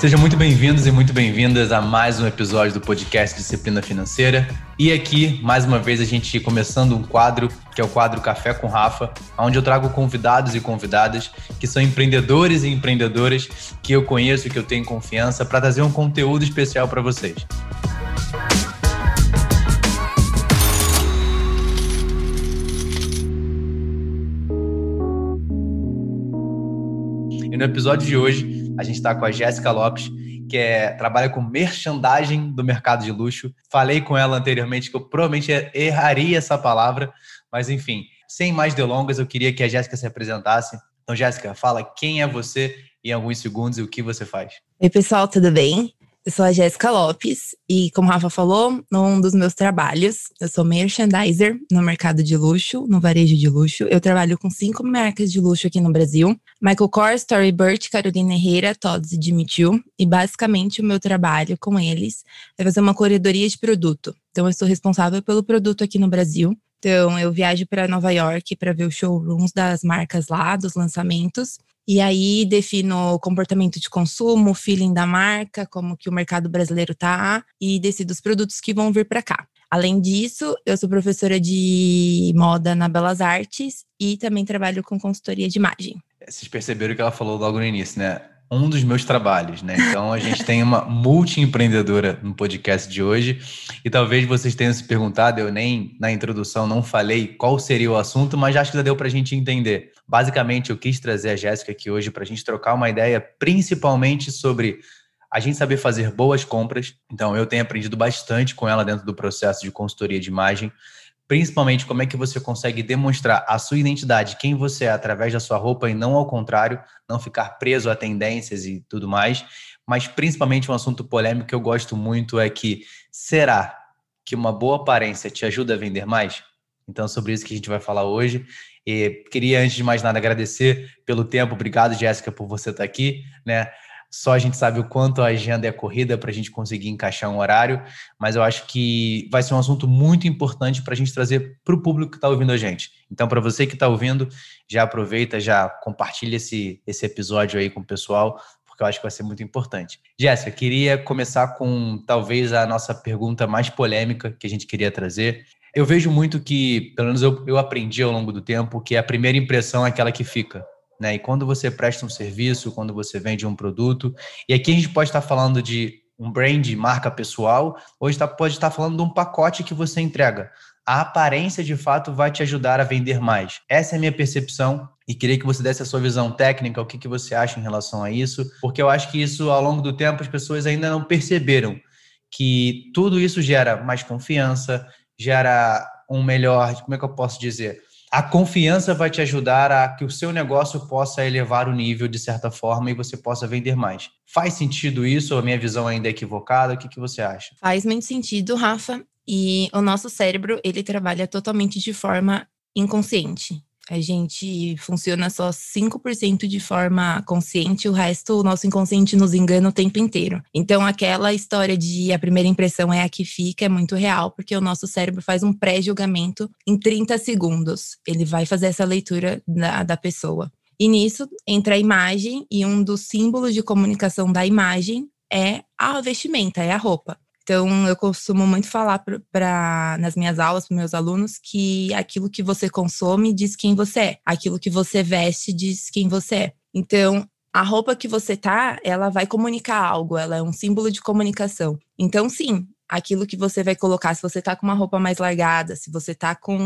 Sejam muito bem-vindos e muito bem-vindas a mais um episódio do podcast Disciplina Financeira. E aqui, mais uma vez, a gente começando um quadro, que é o quadro Café com Rafa, onde eu trago convidados e convidadas que são empreendedores e empreendedoras que eu conheço e que eu tenho confiança para trazer um conteúdo especial para vocês. E no episódio de hoje, a gente está com a Jéssica Lopes, que é, trabalha com merchandising do mercado de luxo. Falei com ela anteriormente que eu provavelmente erraria essa palavra, mas enfim, sem mais delongas, eu queria que a Jéssica se apresentasse. Então, Jéssica, fala quem é você em alguns segundos e o que você faz. Oi, pessoal, tudo bem? Eu sou a Jéssica Lopes e, como o Rafa falou, num dos meus trabalhos, eu sou merchandiser no mercado de luxo, no varejo de luxo. Eu trabalho com cinco marcas de luxo aqui no Brasil: Michael Kors, Storybird, Carolina Herrera, Todds e Jimmy Choo. E basicamente o meu trabalho com eles é fazer uma corredoria de produto. Então, eu sou responsável pelo produto aqui no Brasil. Então, eu viajo para Nova York para ver os showrooms das marcas lá, dos lançamentos. E aí defino o comportamento de consumo, o feeling da marca, como que o mercado brasileiro tá e decido os produtos que vão vir para cá. Além disso, eu sou professora de moda na Belas Artes e também trabalho com consultoria de imagem. Vocês perceberam que ela falou logo no início, né? Um dos meus trabalhos, né? Então a gente tem uma multi-empreendedora no podcast de hoje e talvez vocês tenham se perguntado, eu nem na introdução não falei qual seria o assunto, mas acho que já deu para a gente entender. Basicamente, eu quis trazer a Jéssica aqui hoje para a gente trocar uma ideia, principalmente sobre a gente saber fazer boas compras. Então, eu tenho aprendido bastante com ela dentro do processo de consultoria de imagem principalmente como é que você consegue demonstrar a sua identidade, quem você é através da sua roupa e não ao contrário, não ficar preso a tendências e tudo mais. Mas principalmente um assunto polêmico que eu gosto muito é que será que uma boa aparência te ajuda a vender mais? Então, sobre isso que a gente vai falar hoje. E queria, antes de mais nada, agradecer pelo tempo. Obrigado, Jéssica, por você estar aqui. Né? Só a gente sabe o quanto a agenda é corrida para a gente conseguir encaixar um horário, mas eu acho que vai ser um assunto muito importante para a gente trazer para o público que está ouvindo a gente. Então, para você que está ouvindo, já aproveita, já compartilha esse, esse episódio aí com o pessoal, porque eu acho que vai ser muito importante. Jéssica, queria começar com talvez a nossa pergunta mais polêmica que a gente queria trazer. Eu vejo muito que, pelo menos eu, eu aprendi ao longo do tempo, que a primeira impressão é aquela que fica. Né? E quando você presta um serviço, quando você vende um produto, e aqui a gente pode estar falando de um brand, marca pessoal, ou pode estar falando de um pacote que você entrega. A aparência de fato vai te ajudar a vender mais. Essa é a minha percepção e queria que você desse a sua visão técnica, o que, que você acha em relação a isso, porque eu acho que isso, ao longo do tempo, as pessoas ainda não perceberam que tudo isso gera mais confiança, gera um melhor, como é que eu posso dizer? A confiança vai te ajudar a que o seu negócio possa elevar o nível de certa forma e você possa vender mais. Faz sentido isso? A minha visão ainda é equivocada? O que, que você acha? Faz muito sentido, Rafa. E o nosso cérebro, ele trabalha totalmente de forma inconsciente. A gente funciona só 5% de forma consciente, o resto o nosso inconsciente nos engana o tempo inteiro. Então, aquela história de a primeira impressão é a que fica é muito real, porque o nosso cérebro faz um pré-julgamento em 30 segundos. Ele vai fazer essa leitura da, da pessoa. E nisso entra a imagem, e um dos símbolos de comunicação da imagem é a vestimenta, é a roupa. Então, eu costumo muito falar para nas minhas aulas para meus alunos que aquilo que você consome diz quem você é, aquilo que você veste diz quem você é. Então, a roupa que você tá, ela vai comunicar algo, ela é um símbolo de comunicação. Então, sim, aquilo que você vai colocar, se você tá com uma roupa mais largada, se você tá com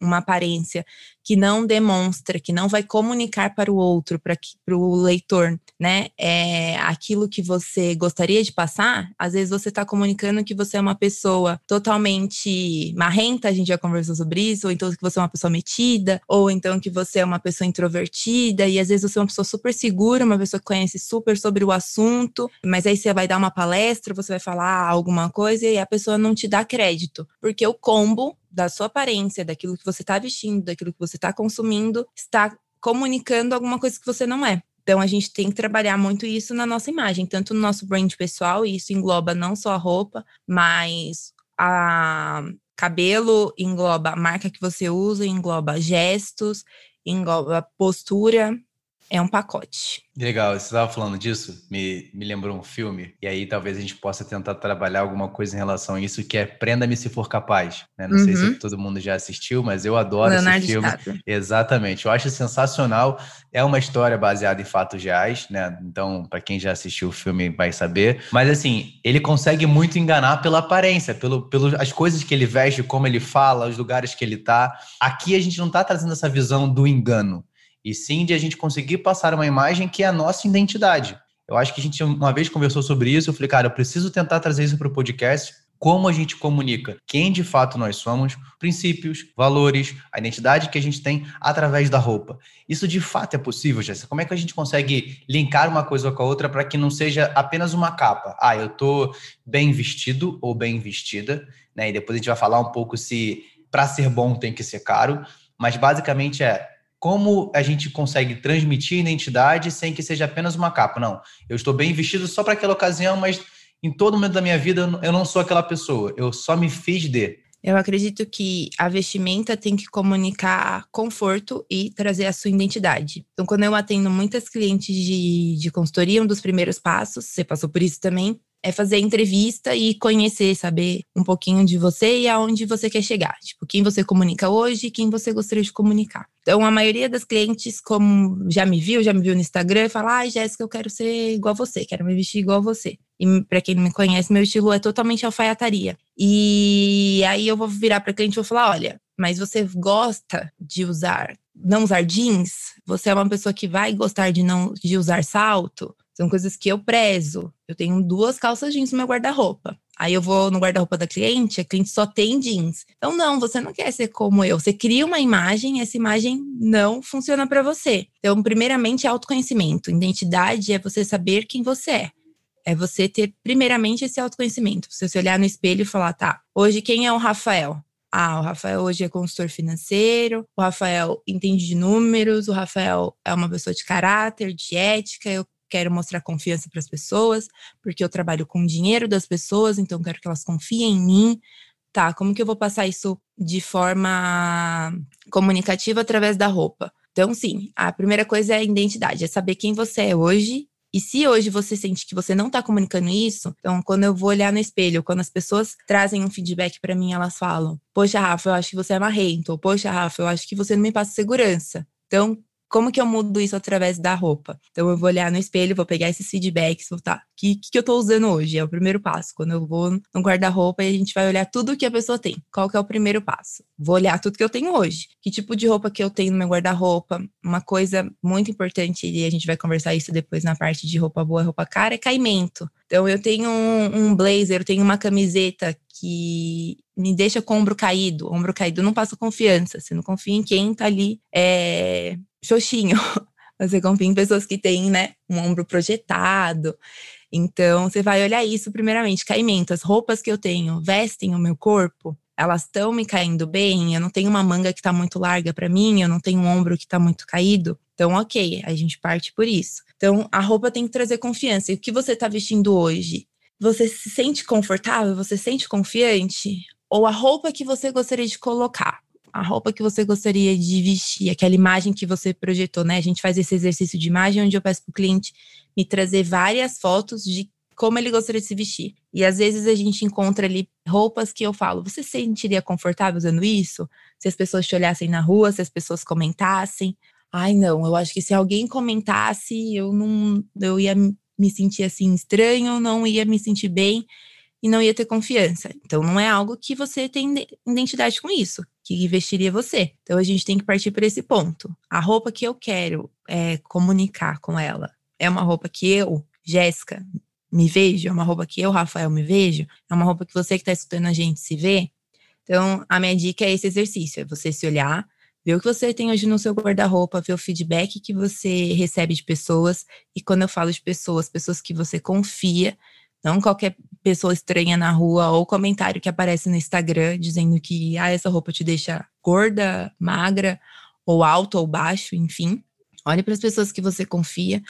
uma aparência que não demonstra, que não vai comunicar para o outro, para o leitor, né, é aquilo que você gostaria de passar, às vezes você está comunicando que você é uma pessoa totalmente marrenta, a gente já conversou sobre isso, ou então que você é uma pessoa metida, ou então que você é uma pessoa introvertida, e às vezes você é uma pessoa super segura, uma pessoa que conhece super sobre o assunto, mas aí você vai dar uma palestra, você vai falar alguma coisa e a pessoa não te dá crédito, porque o combo da sua aparência, daquilo que você está vestindo, daquilo que você está consumindo, está comunicando alguma coisa que você não é. Então a gente tem que trabalhar muito isso na nossa imagem, tanto no nosso brand pessoal, e isso engloba não só a roupa, mas a cabelo, engloba a marca que você usa, engloba gestos, engloba postura, é um pacote. Legal, você estava falando disso, me, me lembrou um filme, e aí talvez a gente possa tentar trabalhar alguma coisa em relação a isso, que é Prenda-me se for capaz. Né? Não uhum. sei se uhum. todo mundo já assistiu, mas eu adoro Leonardo esse filme. Exatamente, eu acho sensacional. É uma história baseada em fatos reais, né? Então, para quem já assistiu o filme vai saber. Mas assim, ele consegue muito enganar pela aparência, pelo, pelo as coisas que ele veste, como ele fala, os lugares que ele tá. Aqui a gente não está trazendo essa visão do engano e sim de a gente conseguir passar uma imagem que é a nossa identidade. Eu acho que a gente uma vez conversou sobre isso, eu falei, cara, eu preciso tentar trazer isso para o podcast, como a gente comunica quem de fato nós somos, princípios, valores, a identidade que a gente tem através da roupa. Isso de fato é possível, Jéssica? Como é que a gente consegue linkar uma coisa com a outra para que não seja apenas uma capa? Ah, eu estou bem vestido ou bem vestida, né? E depois a gente vai falar um pouco se para ser bom tem que ser caro, mas basicamente é como a gente consegue transmitir identidade sem que seja apenas uma capa? Não, eu estou bem vestido só para aquela ocasião, mas em todo momento da minha vida eu não sou aquela pessoa, eu só me fiz de. Eu acredito que a vestimenta tem que comunicar conforto e trazer a sua identidade. Então, quando eu atendo muitas clientes de, de consultoria, um dos primeiros passos, você passou por isso também, é fazer entrevista e conhecer, saber um pouquinho de você e aonde você quer chegar. Tipo, quem você comunica hoje quem você gostaria de comunicar. Então, a maioria das clientes, como já me viu, já me viu no Instagram, fala: ai, Jéssica, eu quero ser igual a você, quero me vestir igual a você. E para quem não me conhece, meu estilo é totalmente alfaiataria. E aí eu vou virar para cliente e vou falar: olha, mas você gosta de usar, não usar jeans? Você é uma pessoa que vai gostar de não de usar salto? São coisas que eu prezo. Eu tenho duas calças jeans no meu guarda-roupa. Aí eu vou no guarda-roupa da cliente, a cliente só tem jeans. Então, não, você não quer ser como eu. Você cria uma imagem, essa imagem não funciona para você. Então, primeiramente, autoconhecimento. Identidade é você saber quem você é. É você ter, primeiramente, esse autoconhecimento. Você se olhar no espelho e falar, tá, hoje quem é o Rafael? Ah, o Rafael hoje é consultor financeiro, o Rafael entende de números, o Rafael é uma pessoa de caráter, de ética, eu quero mostrar confiança para as pessoas, porque eu trabalho com o dinheiro das pessoas, então quero que elas confiem em mim. Tá, como que eu vou passar isso de forma comunicativa através da roupa? Então, sim, a primeira coisa é a identidade, é saber quem você é hoje. E se hoje você sente que você não está comunicando isso, então quando eu vou olhar no espelho, quando as pessoas trazem um feedback para mim, elas falam: Poxa, Rafa, eu acho que você é marrento. Ou, Poxa, Rafa, eu acho que você não me passa segurança. Então, como que eu mudo isso através da roupa? Então eu vou olhar no espelho, vou pegar esses feedbacks, vou tá, que, que eu tô usando hoje? É o primeiro passo. Quando eu vou no guarda-roupa e a gente vai olhar tudo que a pessoa tem. Qual que é o primeiro passo? Vou olhar tudo que eu tenho hoje. Que tipo de roupa que eu tenho no meu guarda-roupa? Uma coisa muito importante, e a gente vai conversar isso depois na parte de roupa boa roupa cara, é caimento. Então eu tenho um, um blazer, eu tenho uma camiseta que me deixa com o ombro caído. O ombro caído não passa confiança. Você não confia em quem tá ali é, xoxinho. Você confia em pessoas que têm, né, um ombro projetado. Então, você vai olhar isso primeiramente. Caimento, as roupas que eu tenho vestem o meu corpo? Elas estão me caindo bem? Eu não tenho uma manga que está muito larga para mim, eu não tenho um ombro que está muito caído. Então, ok, a gente parte por isso. Então, a roupa tem que trazer confiança. E o que você está vestindo hoje? Você se sente confortável? Você se sente confiante? Ou a roupa que você gostaria de colocar? A roupa que você gostaria de vestir, aquela imagem que você projetou, né? A gente faz esse exercício de imagem onde eu peço para o cliente me trazer várias fotos de como ele gostaria de se vestir. E às vezes a gente encontra ali roupas que eu falo, você se sentiria confortável usando isso? Se as pessoas te olhassem na rua, se as pessoas comentassem. Ai, não, eu acho que se alguém comentasse, eu não eu ia me sentir assim estranho, não ia me sentir bem e não ia ter confiança. Então não é algo que você tem identidade com isso que vestiria você. Então a gente tem que partir por esse ponto. A roupa que eu quero é, comunicar com ela é uma roupa que eu, Jéssica, me vejo, é uma roupa que eu, Rafael, me vejo, é uma roupa que você que está escutando a gente se vê. Então, a minha dica é esse exercício: é você se olhar, ver o que você tem hoje no seu guarda-roupa, ver o feedback que você recebe de pessoas. E quando eu falo de pessoas, pessoas que você confia, não qualquer pessoa estranha na rua ou comentário que aparece no Instagram dizendo que ah, essa roupa te deixa gorda, magra, ou alto ou baixo, enfim. Olhe para as pessoas que você confia.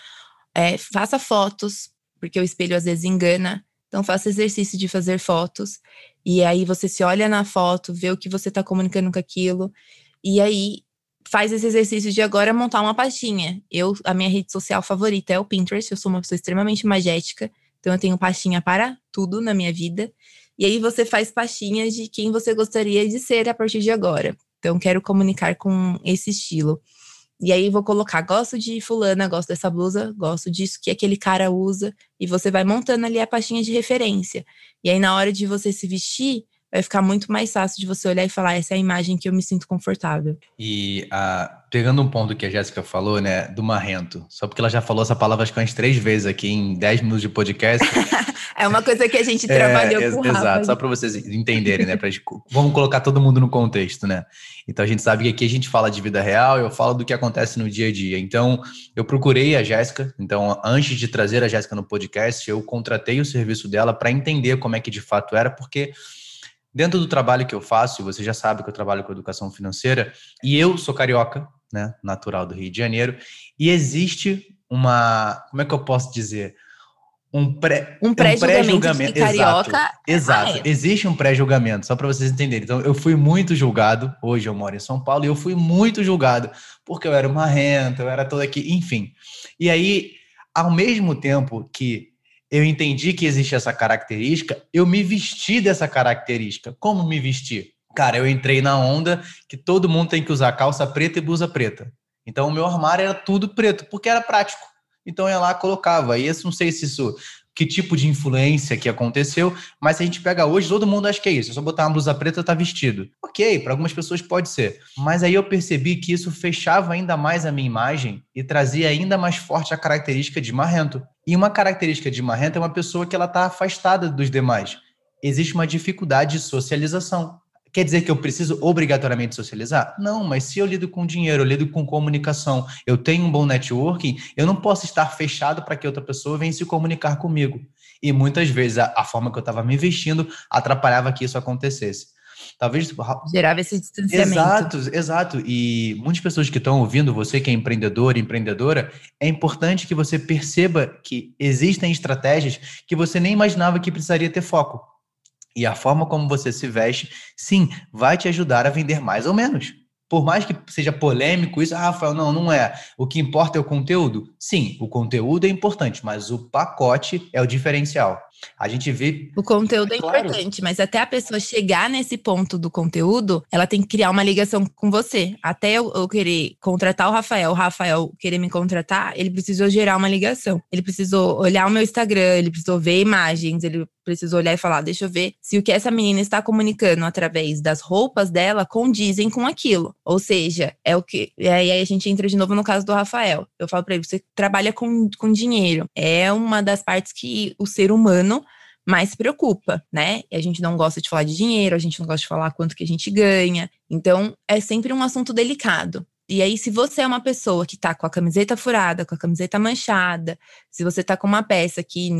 É, faça fotos, porque o espelho às vezes engana. Então, faça exercício de fazer fotos. E aí você se olha na foto, vê o que você está comunicando com aquilo. E aí faz esse exercício de agora montar uma pastinha. Eu, a minha rede social favorita é o Pinterest, eu sou uma pessoa extremamente magética, então eu tenho pastinha para tudo na minha vida. E aí você faz pastinhas de quem você gostaria de ser a partir de agora. Então quero comunicar com esse estilo. E aí vou colocar, gosto de fulana, gosto dessa blusa, gosto disso que aquele cara usa, e você vai montando ali a pastinha de referência. E aí na hora de você se vestir, vai ficar muito mais fácil de você olhar e falar, essa é a imagem que eu me sinto confortável. E ah, pegando um ponto que a Jéssica falou, né, do marrento, só porque ela já falou essa palavra acho que umas três vezes aqui em dez minutos de podcast. é uma coisa que a gente trabalhou é, com Exato, só para vocês entenderem, né, pra gente, vamos colocar todo mundo no contexto, né. Então a gente sabe que aqui a gente fala de vida real, eu falo do que acontece no dia a dia. Então eu procurei a Jéssica, então antes de trazer a Jéssica no podcast, eu contratei o serviço dela para entender como é que de fato era, porque Dentro do trabalho que eu faço, e você já sabe que eu trabalho com educação financeira, e eu sou carioca, né, natural do Rio de Janeiro, e existe uma, como é que eu posso dizer? Um pré um pré-julgamento. Pré carioca exato, exato. É. existe um pré-julgamento, só para vocês entenderem. Então, eu fui muito julgado, hoje eu moro em São Paulo, e eu fui muito julgado, porque eu era uma renta, eu era todo aqui, enfim. E aí, ao mesmo tempo que eu entendi que existe essa característica, eu me vesti dessa característica. Como me vestir? Cara, eu entrei na onda que todo mundo tem que usar calça preta e blusa preta. Então, o meu armário era tudo preto, porque era prático. Então, eu ia lá colocava. E eu não sei se isso que tipo de influência que aconteceu, mas se a gente pega hoje, todo mundo acha que é isso. É só botar uma blusa preta, tá vestido. Ok, para algumas pessoas pode ser. Mas aí eu percebi que isso fechava ainda mais a minha imagem e trazia ainda mais forte a característica de marrento. E uma característica de marrento é uma pessoa que ela está afastada dos demais. Existe uma dificuldade de socialização. Quer dizer que eu preciso obrigatoriamente socializar? Não, mas se eu lido com dinheiro, eu lido com comunicação, eu tenho um bom networking, eu não posso estar fechado para que outra pessoa venha se comunicar comigo. E muitas vezes a, a forma que eu estava me vestindo atrapalhava que isso acontecesse. Talvez. Gerava esse distanciamento. Exato, exato. E muitas pessoas que estão ouvindo, você que é empreendedor, empreendedora, é importante que você perceba que existem estratégias que você nem imaginava que precisaria ter foco. E a forma como você se veste, sim, vai te ajudar a vender mais ou menos. Por mais que seja polêmico isso, ah, Rafael, não, não é. O que importa é o conteúdo? Sim, o conteúdo é importante, mas o pacote é o diferencial. A gente vê. O conteúdo é, é claro. importante, mas até a pessoa chegar nesse ponto do conteúdo, ela tem que criar uma ligação com você. Até eu, eu querer contratar o Rafael, o Rafael querer me contratar, ele precisou gerar uma ligação. Ele precisou olhar o meu Instagram, ele precisou ver imagens, ele precisou olhar e falar: deixa eu ver se o que essa menina está comunicando através das roupas dela condizem com aquilo. Ou seja, é o que. E aí a gente entra de novo no caso do Rafael. Eu falo para ele: você trabalha com, com dinheiro. É uma das partes que o ser humano mais preocupa, né? E a gente não gosta de falar de dinheiro, a gente não gosta de falar quanto que a gente ganha. Então, é sempre um assunto delicado. E aí, se você é uma pessoa que tá com a camiseta furada, com a camiseta manchada, se você tá com uma peça que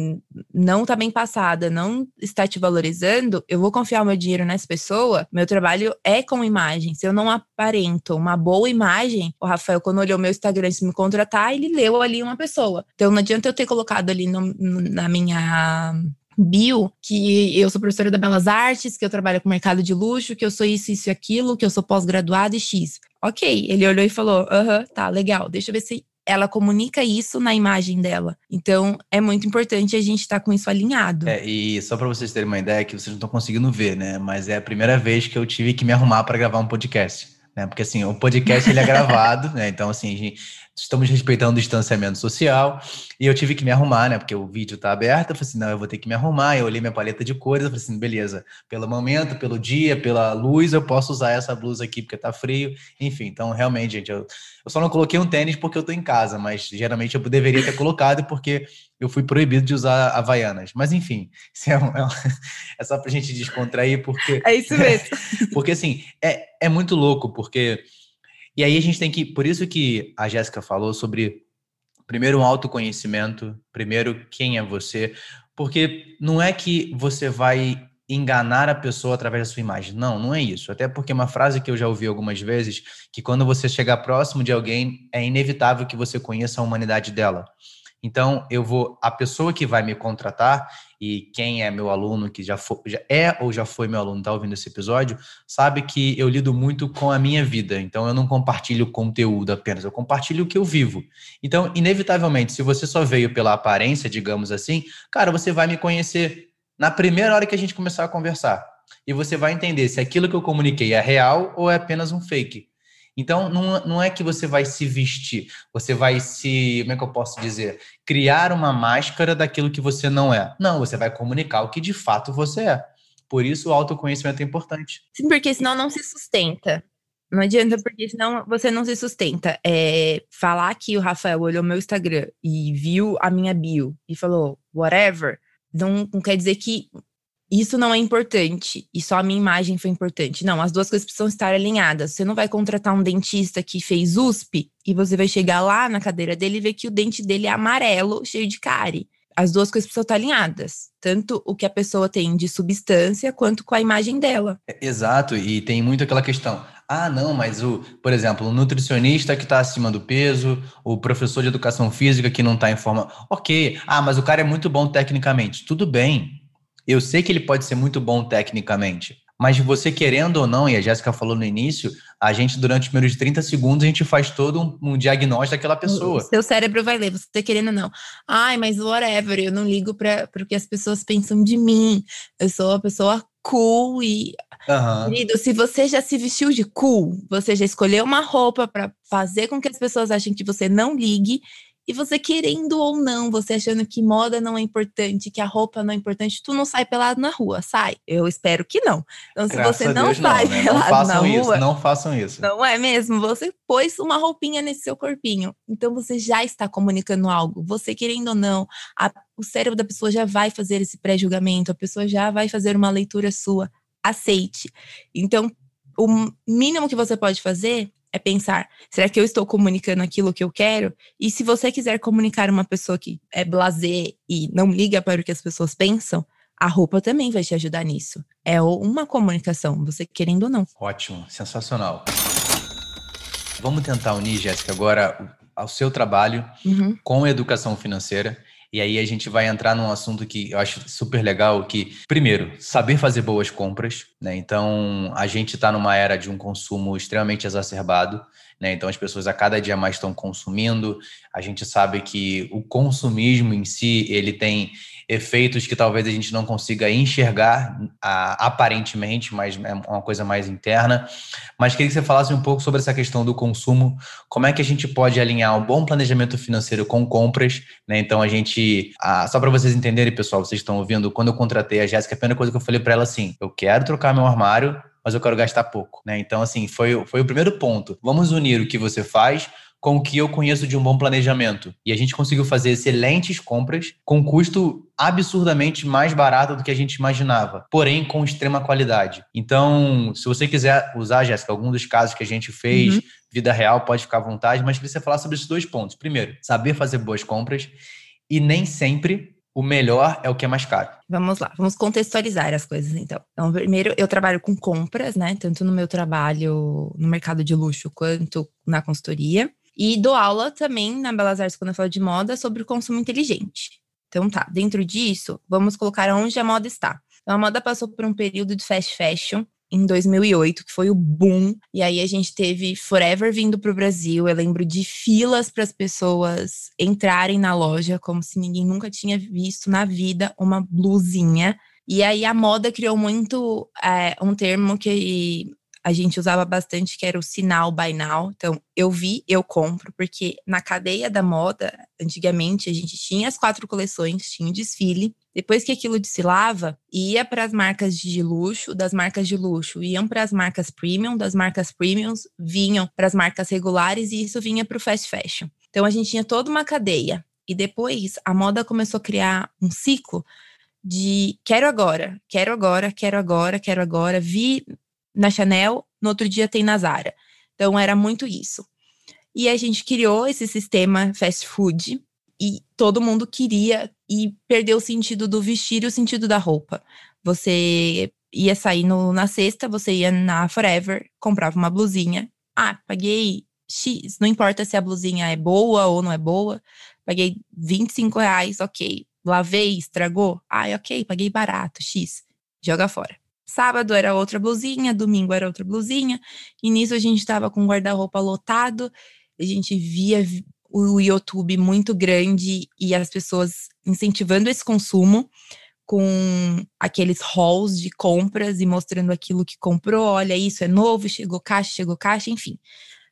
não tá bem passada, não está te valorizando, eu vou confiar o meu dinheiro nessa pessoa. Meu trabalho é com imagem. Se eu não aparento uma boa imagem, o Rafael, quando olhou meu Instagram se me contratar, ele leu ali uma pessoa. Então, não adianta eu ter colocado ali no, na minha bio que eu sou professora da Belas Artes, que eu trabalho com mercado de luxo, que eu sou isso, isso e aquilo, que eu sou pós-graduada e X. Ok, ele olhou e falou: aham, tá, legal, deixa eu ver se ela comunica isso na imagem dela. Então, é muito importante a gente estar tá com isso alinhado. É, e só para vocês terem uma ideia, que vocês não estão conseguindo ver, né? Mas é a primeira vez que eu tive que me arrumar para gravar um podcast. Né? Porque assim, o podcast ele é gravado, né? Então, assim, estamos respeitando o distanciamento social. E eu tive que me arrumar, né? Porque o vídeo tá aberto. Eu falei assim, não, eu vou ter que me arrumar. Eu olhei minha paleta de cores. Eu falei assim, beleza, pelo momento, pelo dia, pela luz, eu posso usar essa blusa aqui porque tá frio. Enfim, então, realmente, gente, eu, eu só não coloquei um tênis porque eu tô em casa, mas geralmente eu deveria ter colocado porque eu fui proibido de usar havaianas. Mas, enfim, é, um, é, um, é só pra gente descontrair, porque. É isso mesmo. porque, assim, é, é muito louco, porque e aí a gente tem que, por isso que a Jéssica falou sobre primeiro um autoconhecimento, primeiro quem é você, porque não é que você vai enganar a pessoa através da sua imagem. Não, não é isso. Até porque uma frase que eu já ouvi algumas vezes, que quando você chegar próximo de alguém, é inevitável que você conheça a humanidade dela. Então, eu vou, a pessoa que vai me contratar e quem é meu aluno, que já, já é ou já foi meu aluno, está ouvindo esse episódio, sabe que eu lido muito com a minha vida. Então, eu não compartilho conteúdo apenas, eu compartilho o que eu vivo. Então, inevitavelmente, se você só veio pela aparência, digamos assim, cara, você vai me conhecer na primeira hora que a gente começar a conversar. E você vai entender se aquilo que eu comuniquei é real ou é apenas um fake. Então, não, não é que você vai se vestir, você vai se, como é que eu posso dizer? Criar uma máscara daquilo que você não é. Não, você vai comunicar o que de fato você é. Por isso, o autoconhecimento é importante. Sim, porque senão não se sustenta. Não adianta, porque senão você não se sustenta. É, falar que o Rafael olhou meu Instagram e viu a minha bio e falou whatever, não, não quer dizer que isso não é importante e só a minha imagem foi importante. Não, as duas coisas precisam estar alinhadas. Você não vai contratar um dentista que fez USP e você vai chegar lá na cadeira dele e ver que o dente dele é amarelo, cheio de cárie. As duas coisas precisam estar alinhadas. Tanto o que a pessoa tem de substância quanto com a imagem dela. É, exato, e tem muito aquela questão. Ah, não, mas o, por exemplo, o nutricionista que está acima do peso, o professor de educação física que não está em forma. Ok, ah, mas o cara é muito bom tecnicamente. Tudo bem, eu sei que ele pode ser muito bom tecnicamente, mas você querendo ou não, e a Jéssica falou no início, a gente, durante os primeiros 30 segundos, a gente faz todo um, um diagnóstico daquela pessoa. Seu cérebro vai ler, você tá querendo ou não. Ai, mas whatever, eu não ligo para o que as pessoas pensam de mim. Eu sou uma pessoa cool e. Uhum. Querido, se você já se vestiu de cool, você já escolheu uma roupa para fazer com que as pessoas achem que você não ligue e você querendo ou não, você achando que moda não é importante, que a roupa não é importante, tu não sai pelado na rua, sai. Eu espero que não. Então, se Graças você não sai não, né? pelado não na isso, rua, não façam isso. Não é mesmo? Você pôs uma roupinha nesse seu corpinho. Então você já está comunicando algo. Você querendo ou não, a, o cérebro da pessoa já vai fazer esse pré-julgamento, a pessoa já vai fazer uma leitura sua. Aceite. Então, o mínimo que você pode fazer é pensar: será que eu estou comunicando aquilo que eu quero? E se você quiser comunicar uma pessoa que é blazer e não liga para o que as pessoas pensam, a roupa também vai te ajudar nisso. É uma comunicação, você querendo ou não. Ótimo, sensacional. Vamos tentar unir, Jéssica, agora ao seu trabalho uhum. com a educação financeira. E aí a gente vai entrar num assunto que eu acho super legal, que, primeiro, saber fazer boas compras, né? Então, a gente está numa era de um consumo extremamente exacerbado, né? Então, as pessoas a cada dia mais estão consumindo. A gente sabe que o consumismo em si, ele tem efeitos que talvez a gente não consiga enxergar a, aparentemente, mas é uma coisa mais interna. Mas queria que você falasse um pouco sobre essa questão do consumo, como é que a gente pode alinhar um bom planejamento financeiro com compras, né? Então a gente, ah, só para vocês entenderem, pessoal, vocês estão ouvindo, quando eu contratei a Jéssica, a primeira coisa que eu falei para ela assim, eu quero trocar meu armário, mas eu quero gastar pouco, né? Então assim, foi, foi o primeiro ponto. Vamos unir o que você faz com o que eu conheço de um bom planejamento. E a gente conseguiu fazer excelentes compras com custo absurdamente mais barato do que a gente imaginava, porém com extrema qualidade. Então, se você quiser usar, Jéssica, algum dos casos que a gente fez, uhum. vida real, pode ficar à vontade, mas queria você falar sobre esses dois pontos. Primeiro, saber fazer boas compras e nem sempre o melhor é o que é mais caro. Vamos lá, vamos contextualizar as coisas então. Então, primeiro, eu trabalho com compras, né? Tanto no meu trabalho no mercado de luxo quanto na consultoria. E dou aula também na Belas Artes, quando eu falo de moda, sobre o consumo inteligente. Então tá, dentro disso, vamos colocar onde a moda está. Então, a moda passou por um período de fast fashion, em 2008, que foi o boom. E aí a gente teve Forever vindo para o Brasil. Eu lembro de filas para as pessoas entrarem na loja, como se ninguém nunca tinha visto na vida uma blusinha. E aí a moda criou muito é, um termo que a gente usava bastante, que era o sinal buy now. Então, eu vi, eu compro, porque na cadeia da moda, antigamente, a gente tinha as quatro coleções, tinha o desfile. Depois que aquilo desfilava, ia para as marcas de luxo, das marcas de luxo iam para as marcas premium, das marcas premiums vinham para as marcas regulares e isso vinha para o fast fashion. Então, a gente tinha toda uma cadeia. E depois a moda começou a criar um ciclo de quero agora, quero agora, quero agora, quero agora. Vi na Chanel, no outro dia tem na Zara. Então era muito isso. E a gente criou esse sistema fast food e todo mundo queria e perdeu o sentido do vestir e o sentido da roupa. Você ia sair no, na sexta, você ia na Forever, comprava uma blusinha. Ah, paguei X, não importa se a blusinha é boa ou não é boa, paguei 25 reais, ok. Lavei, estragou? Ai, ok, paguei barato, X. Joga fora. Sábado era outra blusinha, domingo era outra blusinha, e nisso a gente estava com o guarda-roupa lotado, a gente via o YouTube muito grande e as pessoas incentivando esse consumo com aqueles halls de compras e mostrando aquilo que comprou. Olha, isso é novo, chegou caixa, chegou caixa, enfim.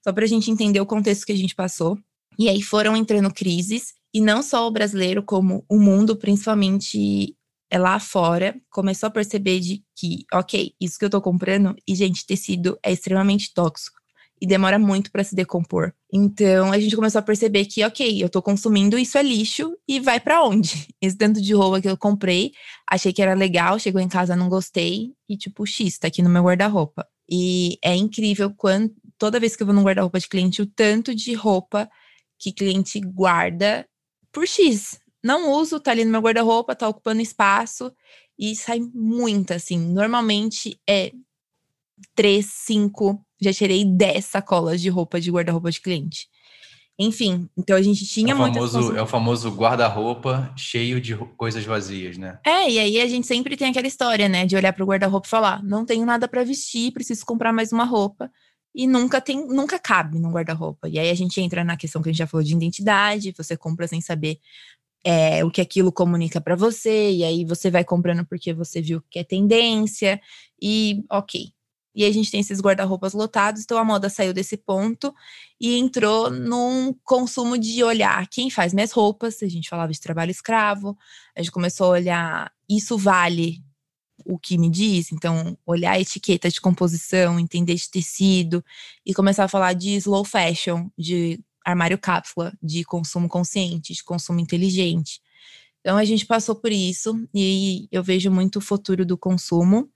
Só para a gente entender o contexto que a gente passou. E aí foram entrando crises, e não só o brasileiro, como o mundo, principalmente é lá fora, começou a perceber de que, ok, isso que eu tô comprando, e gente, tecido é extremamente tóxico e demora muito para se decompor. Então a gente começou a perceber que, ok, eu tô consumindo, isso é lixo e vai para onde? Esse tanto de roupa que eu comprei, achei que era legal, chegou em casa, não gostei e tipo, X, tá aqui no meu guarda-roupa. E é incrível quando toda vez que eu vou num guarda-roupa de cliente, o tanto de roupa que cliente guarda por X. Não uso, tá ali no meu guarda-roupa, tá ocupando espaço e sai muito assim. Normalmente é três, cinco já tirei 10 sacolas de roupa de guarda-roupa de cliente. Enfim, então a gente tinha é o famoso, É o famoso guarda-roupa cheio de coisas vazias, né? É, e aí a gente sempre tem aquela história, né? De olhar para o guarda-roupa e falar: não tenho nada para vestir, preciso comprar mais uma roupa. E nunca tem, nunca cabe no guarda-roupa. E aí a gente entra na questão que a gente já falou de identidade, você compra sem saber é, o que aquilo comunica para você, e aí você vai comprando porque você viu que é tendência, e ok. E a gente tem esses guarda-roupas lotados, então a moda saiu desse ponto e entrou num consumo de olhar quem faz minhas roupas. A gente falava de trabalho escravo, a gente começou a olhar isso vale o que me diz, então olhar a etiqueta de composição, entender de tecido e começar a falar de slow fashion, de armário cápsula, de consumo consciente, de consumo inteligente. Então a gente passou por isso e eu vejo muito o futuro do consumo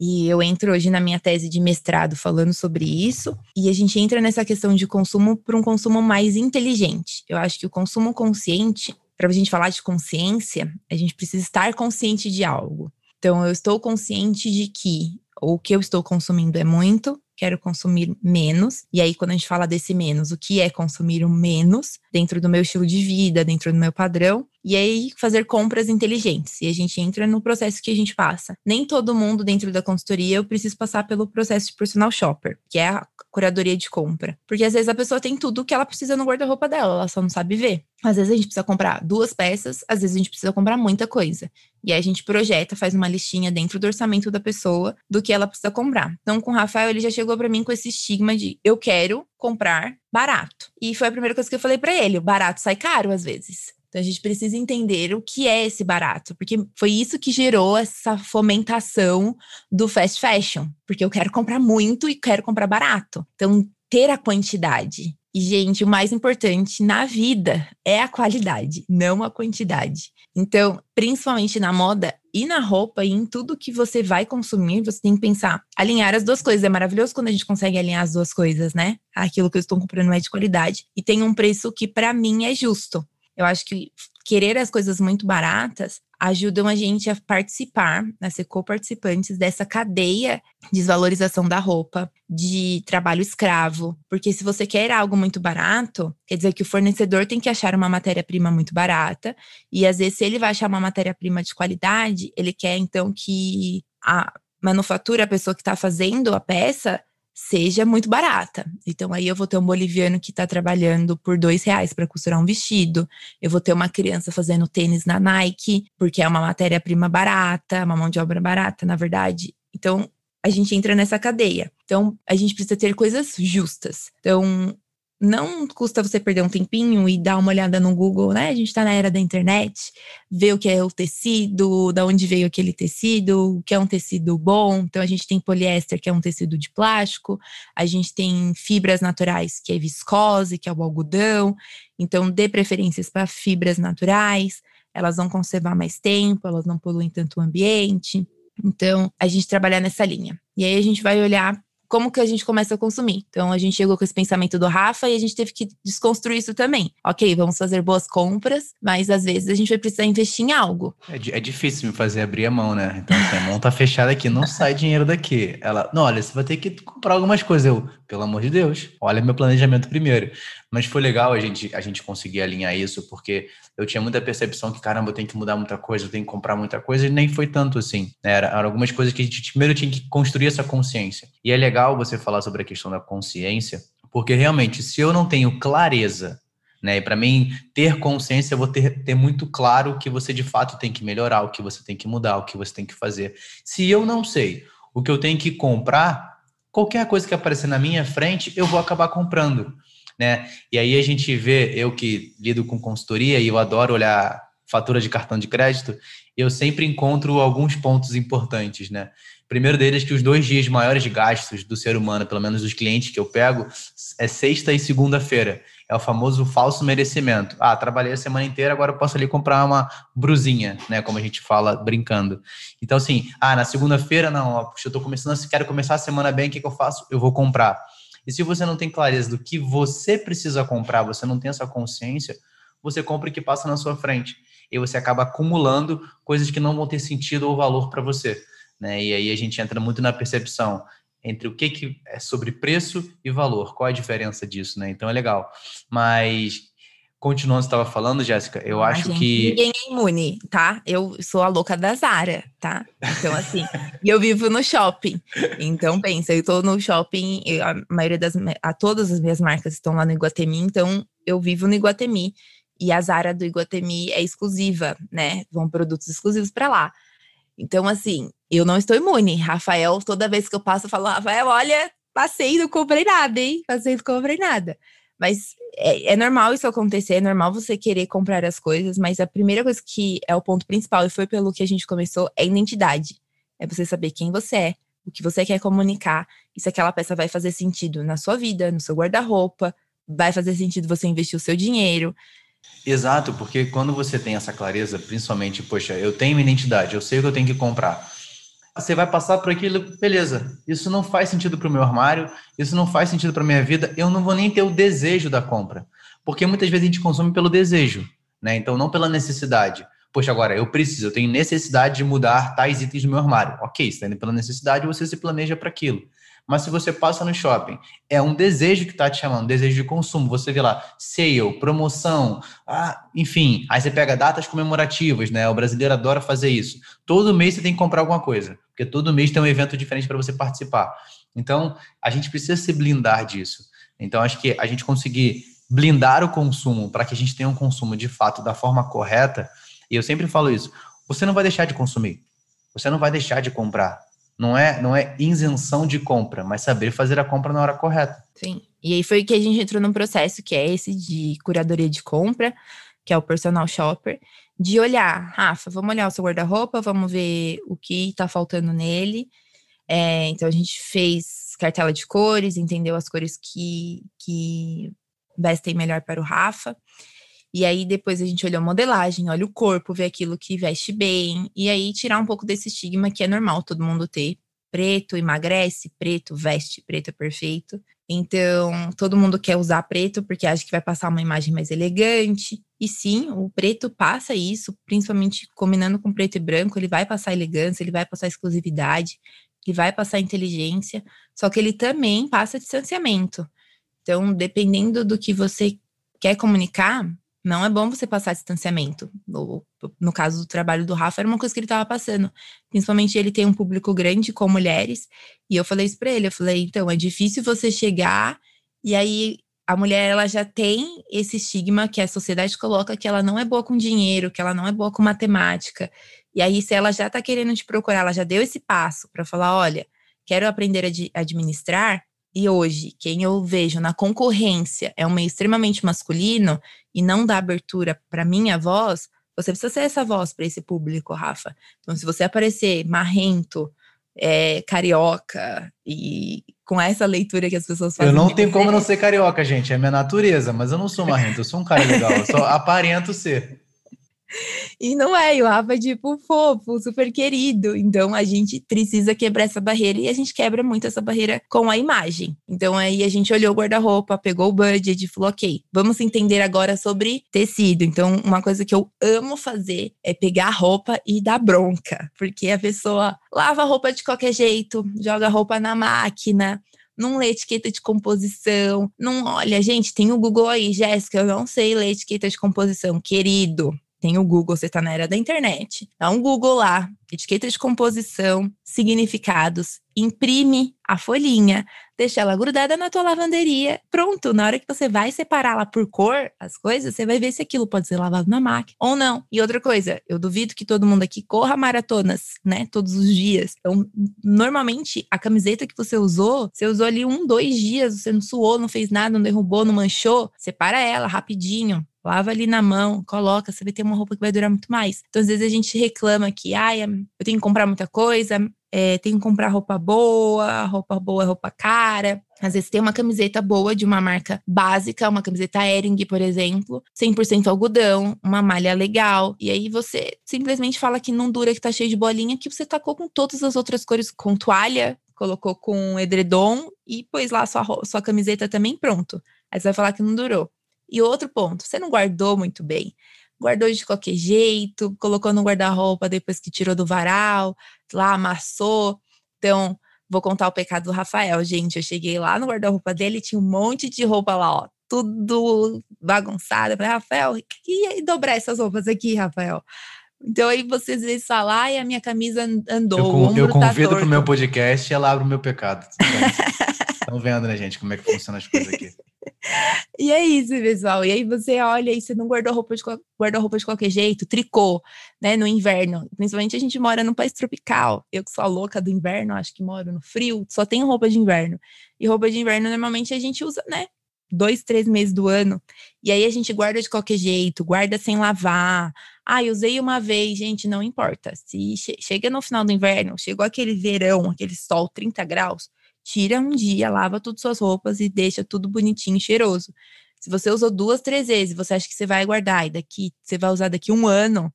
e eu entro hoje na minha tese de mestrado falando sobre isso. E a gente entra nessa questão de consumo para um consumo mais inteligente. Eu acho que o consumo consciente, para a gente falar de consciência, a gente precisa estar consciente de algo. Então, eu estou consciente de que o que eu estou consumindo é muito, quero consumir menos. E aí, quando a gente fala desse menos, o que é consumir o menos dentro do meu estilo de vida, dentro do meu padrão? E aí, fazer compras inteligentes. E a gente entra no processo que a gente passa. Nem todo mundo dentro da consultoria eu preciso passar pelo processo de personal shopper, que é a curadoria de compra. Porque às vezes a pessoa tem tudo que ela precisa no guarda-roupa dela, ela só não sabe ver. Às vezes a gente precisa comprar duas peças, às vezes a gente precisa comprar muita coisa. E aí a gente projeta, faz uma listinha dentro do orçamento da pessoa do que ela precisa comprar. Então, com o Rafael, ele já chegou para mim com esse estigma de eu quero comprar barato. E foi a primeira coisa que eu falei para ele: barato sai caro às vezes. Então a gente precisa entender o que é esse barato, porque foi isso que gerou essa fomentação do fast fashion, porque eu quero comprar muito e quero comprar barato. Então ter a quantidade. E gente, o mais importante na vida é a qualidade, não a quantidade. Então, principalmente na moda e na roupa e em tudo que você vai consumir, você tem que pensar, alinhar as duas coisas. É maravilhoso quando a gente consegue alinhar as duas coisas, né? Aquilo que eu estou comprando é de qualidade e tem um preço que para mim é justo. Eu acho que querer as coisas muito baratas ajudam a gente a participar, a ser co-participantes dessa cadeia de desvalorização da roupa, de trabalho escravo. Porque se você quer algo muito barato, quer dizer que o fornecedor tem que achar uma matéria-prima muito barata. E às vezes, se ele vai achar uma matéria-prima de qualidade, ele quer então que a manufatura, a pessoa que está fazendo a peça, seja muito barata. Então aí eu vou ter um boliviano que está trabalhando por dois reais para costurar um vestido. Eu vou ter uma criança fazendo tênis na Nike, porque é uma matéria-prima barata, uma mão de obra barata, na verdade. Então a gente entra nessa cadeia. Então a gente precisa ter coisas justas. Então não custa você perder um tempinho e dar uma olhada no Google, né? A gente está na era da internet, ver o que é o tecido, da onde veio aquele tecido, o que é um tecido bom. Então a gente tem poliéster, que é um tecido de plástico, a gente tem fibras naturais, que é viscose, que é o algodão. Então dê preferências para fibras naturais, elas vão conservar mais tempo, elas não poluem tanto o ambiente. Então a gente trabalhar nessa linha. E aí a gente vai olhar como que a gente começa a consumir? Então a gente chegou com esse pensamento do Rafa e a gente teve que desconstruir isso também. Ok, vamos fazer boas compras, mas às vezes a gente vai precisar investir em algo. É, é difícil me fazer abrir a mão, né? Então assim, a mão tá fechada aqui, não sai dinheiro daqui. Ela, não, olha, você vai ter que comprar algumas coisas. Eu, pelo amor de Deus, olha meu planejamento primeiro. Mas foi legal a gente, a gente conseguir alinhar isso, porque eu tinha muita percepção que, caramba, eu tenho que mudar muita coisa, eu tenho que comprar muita coisa, e nem foi tanto assim. Né? Era, eram algumas coisas que a gente primeiro tinha que construir essa consciência. E é legal você falar sobre a questão da consciência, porque realmente, se eu não tenho clareza né? E para mim, ter consciência, eu vou ter, ter muito claro o que você de fato tem que melhorar, o que você tem que mudar, o que você tem que fazer. Se eu não sei o que eu tenho que comprar, qualquer coisa que aparecer na minha frente, eu vou acabar comprando né? E aí a gente vê, eu que lido com consultoria e eu adoro olhar fatura de cartão de crédito, eu sempre encontro alguns pontos importantes, né? Primeiro deles que os dois dias maiores gastos do ser humano, pelo menos dos clientes que eu pego, é sexta e segunda-feira. É o famoso falso merecimento. Ah, trabalhei a semana inteira, agora eu posso ali comprar uma brusinha, né? Como a gente fala brincando. Então, assim, ah, na segunda-feira, não, ó, puxa, eu tô começando, quero começar a semana bem, o que, que eu faço? Eu vou comprar. E se você não tem clareza do que você precisa comprar, você não tem essa consciência, você compra o que passa na sua frente. E você acaba acumulando coisas que não vão ter sentido ou valor para você. Né? E aí a gente entra muito na percepção entre o que, que é sobre preço e valor. Qual a diferença disso, né? Então é legal. Mas Continuando, estava falando, Jéssica, eu ah, acho gente, que. Ninguém é imune, tá? Eu sou a louca da Zara, tá? Então, assim, e eu vivo no shopping. Então, pensa, eu tô no shopping, a maioria das. A, todas as minhas marcas estão lá no Iguatemi, então eu vivo no Iguatemi. E a Zara do Iguatemi é exclusiva, né? Vão produtos exclusivos para lá. Então, assim, eu não estou imune. Rafael, toda vez que eu passo, eu falo, Rafael, olha, passei não comprei nada, hein? Passei não comprei nada. Mas é, é, normal isso acontecer, é normal você querer comprar as coisas, mas a primeira coisa que é o ponto principal, e foi pelo que a gente começou, é identidade. É você saber quem você é, o que você quer comunicar, e se aquela peça vai fazer sentido na sua vida, no seu guarda-roupa, vai fazer sentido você investir o seu dinheiro. Exato, porque quando você tem essa clareza, principalmente, poxa, eu tenho identidade, eu sei o que eu tenho que comprar você vai passar por aquilo, beleza, isso não faz sentido para o meu armário, isso não faz sentido para minha vida, eu não vou nem ter o desejo da compra. Porque muitas vezes a gente consome pelo desejo, né? Então não pela necessidade. Poxa, agora eu preciso, eu tenho necessidade de mudar tais itens do meu armário. Ok, está indo pela necessidade, você se planeja para aquilo. Mas se você passa no shopping, é um desejo que está te chamando, desejo de consumo. Você vê lá, sale, promoção, ah, enfim. Aí você pega datas comemorativas, né? O brasileiro adora fazer isso. Todo mês você tem que comprar alguma coisa, porque todo mês tem um evento diferente para você participar. Então, a gente precisa se blindar disso. Então, acho que a gente conseguir blindar o consumo para que a gente tenha um consumo de fato da forma correta, e eu sempre falo isso, você não vai deixar de consumir. Você não vai deixar de comprar não é, não é isenção de compra, mas saber fazer a compra na hora correta. Sim. E aí foi que a gente entrou num processo que é esse de curadoria de compra, que é o personal shopper, de olhar, Rafa, vamos olhar o seu guarda-roupa, vamos ver o que está faltando nele. É, então a gente fez cartela de cores, entendeu as cores que, que vestem melhor para o Rafa. E aí depois a gente olhou a modelagem, olha o corpo, vê aquilo que veste bem, e aí tirar um pouco desse estigma que é normal todo mundo ter. Preto emagrece, preto veste, preto é perfeito. Então, todo mundo quer usar preto porque acha que vai passar uma imagem mais elegante. E sim, o preto passa isso, principalmente combinando com preto e branco, ele vai passar elegância, ele vai passar exclusividade, ele vai passar inteligência, só que ele também passa distanciamento. Então, dependendo do que você quer comunicar, não é bom você passar distanciamento. No caso do trabalho do Rafa, era uma coisa que ele estava passando. Principalmente ele tem um público grande com mulheres. E eu falei isso para ele. Eu falei, então, é difícil você chegar e aí a mulher ela já tem esse estigma que a sociedade coloca que ela não é boa com dinheiro, que ela não é boa com matemática. E aí, se ela já está querendo te procurar, ela já deu esse passo para falar: olha, quero aprender a administrar, e hoje, quem eu vejo na concorrência é um meio extremamente masculino e não dá abertura para minha voz, você precisa ser essa voz para esse público, Rafa. Então, se você aparecer marrento, é, carioca e com essa leitura que as pessoas fazem. Eu não tenho como não ser carioca, gente. É minha natureza, mas eu não sou marrento, eu sou um cara legal, eu só aparento ser. E não é, e o Rafa é tipo fofo, super querido. Então a gente precisa quebrar essa barreira e a gente quebra muito essa barreira com a imagem. Então aí a gente olhou o guarda-roupa, pegou o budget e falou: ok, vamos entender agora sobre tecido. Então, uma coisa que eu amo fazer é pegar a roupa e dar bronca, porque a pessoa lava a roupa de qualquer jeito, joga a roupa na máquina, não lê etiqueta de composição, não olha, gente, tem o Google aí, Jéssica, eu não sei ler etiqueta de composição, querido. Tem o Google, você está na era da internet. Dá um Google lá, etiqueta de composição, significados, imprime a folhinha, deixa ela grudada na tua lavanderia. Pronto, na hora que você vai separar lá por cor as coisas, você vai ver se aquilo pode ser lavado na máquina ou não. E outra coisa, eu duvido que todo mundo aqui corra maratonas, né, todos os dias. Então, normalmente, a camiseta que você usou, você usou ali um, dois dias, você não suou, não fez nada, não derrubou, não manchou, separa ela rapidinho lava ali na mão, coloca, você vai ter uma roupa que vai durar muito mais. Então, às vezes a gente reclama que, ai, eu tenho que comprar muita coisa, é, tenho que comprar roupa boa, roupa boa é roupa cara. Às vezes tem uma camiseta boa de uma marca básica, uma camiseta Ering, por exemplo, 100% algodão, uma malha legal. E aí você simplesmente fala que não dura, que tá cheio de bolinha, que você tacou com todas as outras cores, com toalha, colocou com edredom e pôs lá sua, sua camiseta também, pronto. Aí você vai falar que não durou. E outro ponto, você não guardou muito bem. Guardou de qualquer jeito, colocou no guarda-roupa depois que tirou do varal, lá amassou. Então, vou contar o pecado do Rafael, gente. Eu cheguei lá no guarda-roupa dele, tinha um monte de roupa lá, ó, tudo bagunçado. Eu falei, Rafael, e dobrar essas roupas aqui, Rafael? Então aí vocês vezes falam, ai, a minha camisa andou. Eu, eu tá convido tá para o meu podcast e ela abre o meu pecado. Estão vendo, né, gente, como é que funcionam as coisas aqui. E é isso, pessoal. E aí você olha e você não guardou roupa de, guardou roupa de qualquer jeito, tricô, né, no inverno. Principalmente a gente mora num país tropical. Eu que sou a louca do inverno, acho que moro no frio, só tenho roupa de inverno. E roupa de inverno normalmente a gente usa, né, dois, três meses do ano. E aí a gente guarda de qualquer jeito, guarda sem lavar. Ah, usei uma vez, gente, não importa. Se che chega no final do inverno, chegou aquele verão, aquele sol 30 graus, tira um dia, lava todas suas roupas e deixa tudo bonitinho e cheiroso. Se você usou duas, três vezes, você acha que você vai guardar e daqui você vai usar daqui um ano,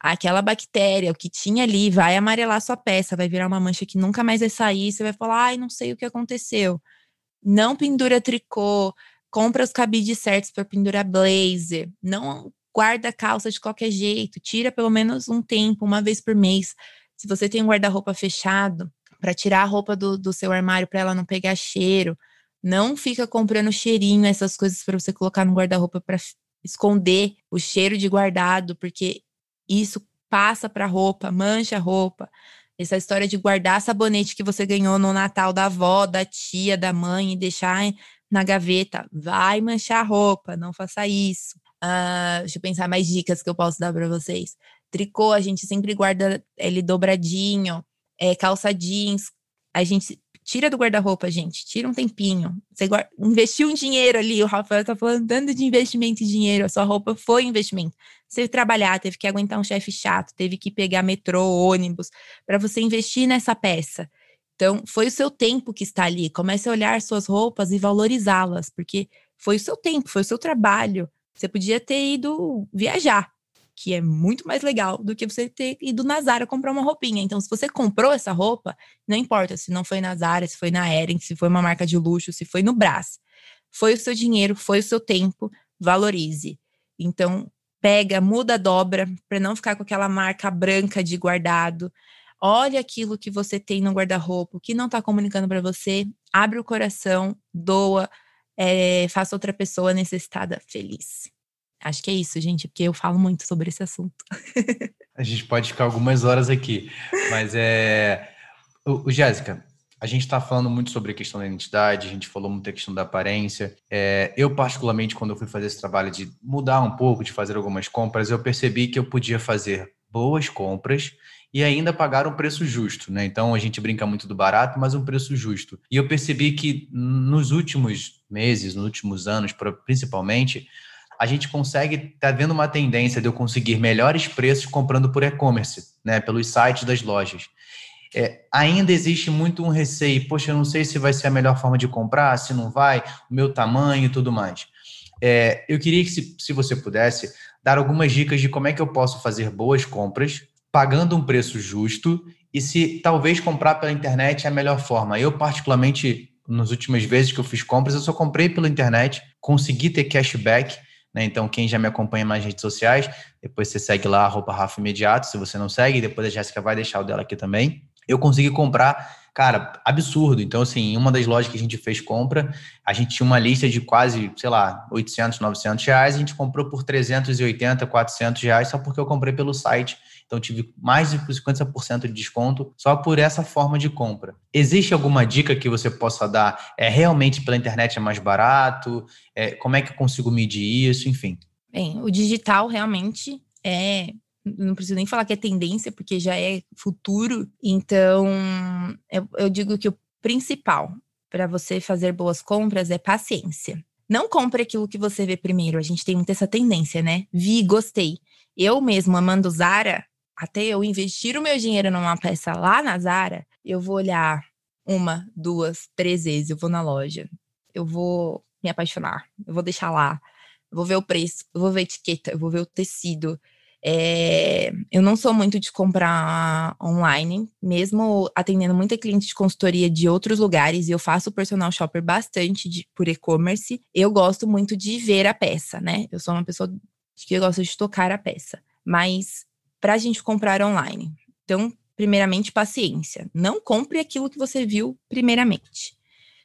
aquela bactéria, o que tinha ali, vai amarelar sua peça, vai virar uma mancha que nunca mais vai sair, você vai falar, ai, não sei o que aconteceu. Não pendura tricô, compra os cabides certos para pendurar blazer, não guarda calça de qualquer jeito, tira pelo menos um tempo, uma vez por mês. Se você tem um guarda-roupa fechado, para tirar a roupa do, do seu armário para ela não pegar cheiro. Não fica comprando cheirinho, essas coisas para você colocar no guarda-roupa para esconder o cheiro de guardado, porque isso passa para a roupa, mancha a roupa. Essa história de guardar sabonete que você ganhou no Natal da avó, da tia, da mãe e deixar na gaveta, vai manchar a roupa, não faça isso. Uh, deixa eu pensar mais dicas que eu posso dar para vocês. Tricô, a gente sempre guarda ele dobradinho é, calça jeans. A gente tira do guarda-roupa, gente, tira um tempinho. Você guarda, investiu um dinheiro ali, o Rafael tá falando tanto de investimento e dinheiro, a sua roupa foi investimento. Você trabalhar, teve que aguentar um chefe chato, teve que pegar metrô, ônibus, para você investir nessa peça. Então, foi o seu tempo que está ali. Comece a olhar suas roupas e valorizá-las, porque foi o seu tempo, foi o seu trabalho. Você podia ter ido viajar, que é muito mais legal do que você ter ido na Zara comprar uma roupinha. Então, se você comprou essa roupa, não importa se não foi na Zara, se foi na Eren, se foi uma marca de luxo, se foi no Brás. Foi o seu dinheiro, foi o seu tempo, valorize. Então, pega, muda dobra para não ficar com aquela marca branca de guardado. Olha aquilo que você tem no guarda-roupa, que não está comunicando para você, abre o coração, doa, é, faça outra pessoa necessitada feliz. Acho que é isso, gente, porque eu falo muito sobre esse assunto. a gente pode ficar algumas horas aqui, mas é. O, o Jéssica, a gente está falando muito sobre a questão da identidade, a gente falou muito da questão da aparência. É, eu, particularmente, quando eu fui fazer esse trabalho de mudar um pouco, de fazer algumas compras, eu percebi que eu podia fazer boas compras e ainda pagar um preço justo, né? Então a gente brinca muito do barato, mas um preço justo. E eu percebi que nos últimos meses, nos últimos anos, principalmente, a gente consegue, tá vendo uma tendência de eu conseguir melhores preços comprando por e-commerce, né, pelos sites das lojas. É, ainda existe muito um receio, poxa, eu não sei se vai ser a melhor forma de comprar, se não vai, o meu tamanho e tudo mais. é, eu queria que, se, se você pudesse, dar algumas dicas de como é que eu posso fazer boas compras, pagando um preço justo, e se talvez comprar pela internet é a melhor forma. Eu, particularmente, nas últimas vezes que eu fiz compras, eu só comprei pela internet, consegui ter cashback. Né? Então, quem já me acompanha nas redes sociais, depois você segue lá, arroba Rafa Imediato. Se você não segue, depois a Jéssica vai deixar o dela aqui também. Eu consegui comprar Cara, absurdo. Então, assim, em uma das lojas que a gente fez compra, a gente tinha uma lista de quase, sei lá, 800, 900 reais, a gente comprou por 380, 400 reais só porque eu comprei pelo site. Então, tive mais de 50% de desconto só por essa forma de compra. Existe alguma dica que você possa dar? É realmente pela internet é mais barato? É, como é que eu consigo medir isso? Enfim. Bem, o digital realmente é não preciso nem falar que é tendência, porque já é futuro. Então, eu, eu digo que o principal para você fazer boas compras é paciência. Não compre aquilo que você vê primeiro. A gente tem muito essa tendência, né? Vi, gostei. Eu mesmo amando Zara, até eu investir o meu dinheiro numa peça lá na Zara, eu vou olhar uma, duas, três vezes. Eu vou na loja. Eu vou me apaixonar. Eu vou deixar lá. Eu vou ver o preço. Eu vou ver a etiqueta. Eu vou ver o tecido. É, eu não sou muito de comprar online, mesmo atendendo muita cliente de consultoria de outros lugares, e eu faço personal shopper bastante de, por e-commerce. Eu gosto muito de ver a peça, né? Eu sou uma pessoa que gosta de tocar a peça. Mas para a gente comprar online, então, primeiramente, paciência. Não compre aquilo que você viu primeiramente.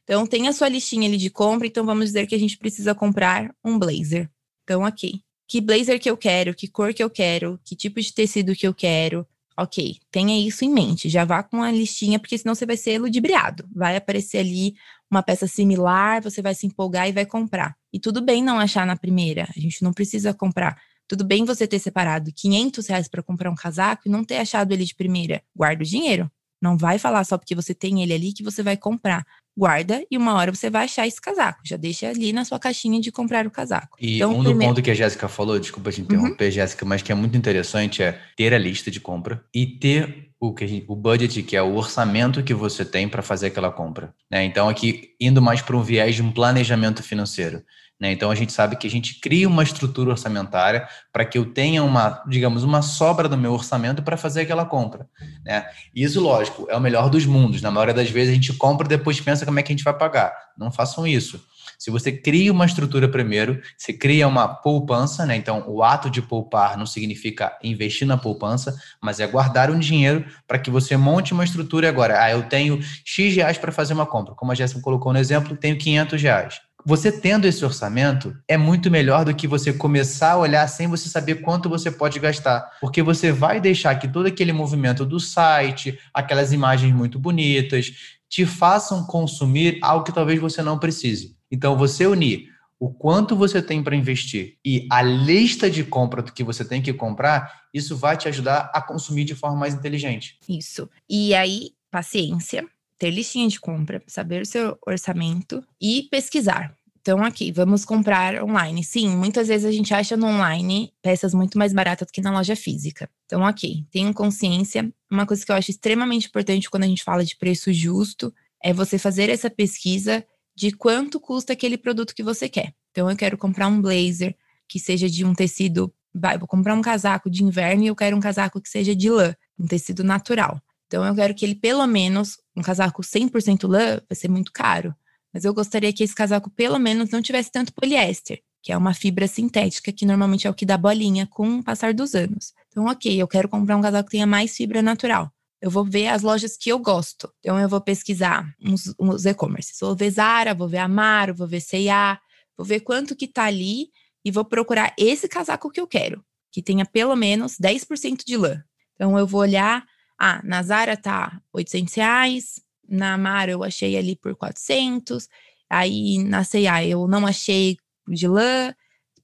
Então, tem a sua listinha ali de compra, então vamos dizer que a gente precisa comprar um blazer. Então, ok que blazer que eu quero, que cor que eu quero, que tipo de tecido que eu quero. Ok, tenha isso em mente. Já vá com a listinha, porque senão você vai ser ludibriado. Vai aparecer ali uma peça similar, você vai se empolgar e vai comprar. E tudo bem não achar na primeira, a gente não precisa comprar. Tudo bem você ter separado 500 reais para comprar um casaco e não ter achado ele de primeira. Guarda o dinheiro. Não vai falar só porque você tem ele ali que você vai comprar guarda e uma hora você vai achar esse casaco. Já deixa ali na sua caixinha de comprar o casaco. E então, um primeiro... do ponto que a Jéssica falou, desculpa te interromper, uhum. Jéssica, mas que é muito interessante é ter a lista de compra e ter o que gente, o budget, que é o orçamento que você tem para fazer aquela compra. Né? Então, aqui indo mais para um viés de um planejamento financeiro. Né? Então a gente sabe que a gente cria uma estrutura orçamentária para que eu tenha uma, digamos, uma sobra do meu orçamento para fazer aquela compra. Né? E isso, lógico, é o melhor dos mundos. Na maioria das vezes a gente compra e depois pensa como é que a gente vai pagar. Não façam isso. Se você cria uma estrutura primeiro, você cria uma poupança, né? Então, o ato de poupar não significa investir na poupança, mas é guardar um dinheiro para que você monte uma estrutura agora. Ah, eu tenho X reais para fazer uma compra. Como a Jéssica colocou no exemplo, tenho 500 reais você tendo esse orçamento é muito melhor do que você começar a olhar sem você saber quanto você pode gastar, porque você vai deixar que todo aquele movimento do site, aquelas imagens muito bonitas, te façam consumir algo que talvez você não precise. Então, você unir o quanto você tem para investir e a lista de compra do que você tem que comprar, isso vai te ajudar a consumir de forma mais inteligente. Isso. E aí, paciência, ter listinha de compra, saber o seu orçamento e pesquisar. Então, aqui, vamos comprar online. Sim, muitas vezes a gente acha no online peças muito mais baratas do que na loja física. Então, ok, tenham consciência. Uma coisa que eu acho extremamente importante quando a gente fala de preço justo é você fazer essa pesquisa de quanto custa aquele produto que você quer. Então, eu quero comprar um blazer que seja de um tecido. Vou comprar um casaco de inverno e eu quero um casaco que seja de lã, um tecido natural. Então, eu quero que ele, pelo menos, um casaco 100% lã, vai ser muito caro. Mas eu gostaria que esse casaco, pelo menos, não tivesse tanto poliéster, que é uma fibra sintética, que normalmente é o que dá bolinha com o passar dos anos. Então, ok, eu quero comprar um casaco que tenha mais fibra natural. Eu vou ver as lojas que eu gosto. Então, eu vou pesquisar uns, uns e-commerce. Vou ver Zara, vou ver Amaro, vou ver C&A, vou ver quanto que tá ali e vou procurar esse casaco que eu quero, que tenha pelo menos 10% de lã. Então, eu vou olhar ah, na Zara tá 800 reais, na Amaro eu achei ali por 400, aí na C&A eu não achei de lã.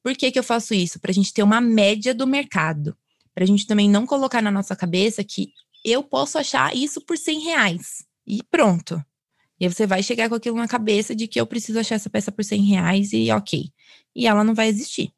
Por que que eu faço isso? Para a gente ter uma média do mercado. Para a gente também não colocar na nossa cabeça que eu posso achar isso por 100 reais. E pronto. E aí você vai chegar com aquilo na cabeça de que eu preciso achar essa peça por 100 reais e ok. E ela não vai existir.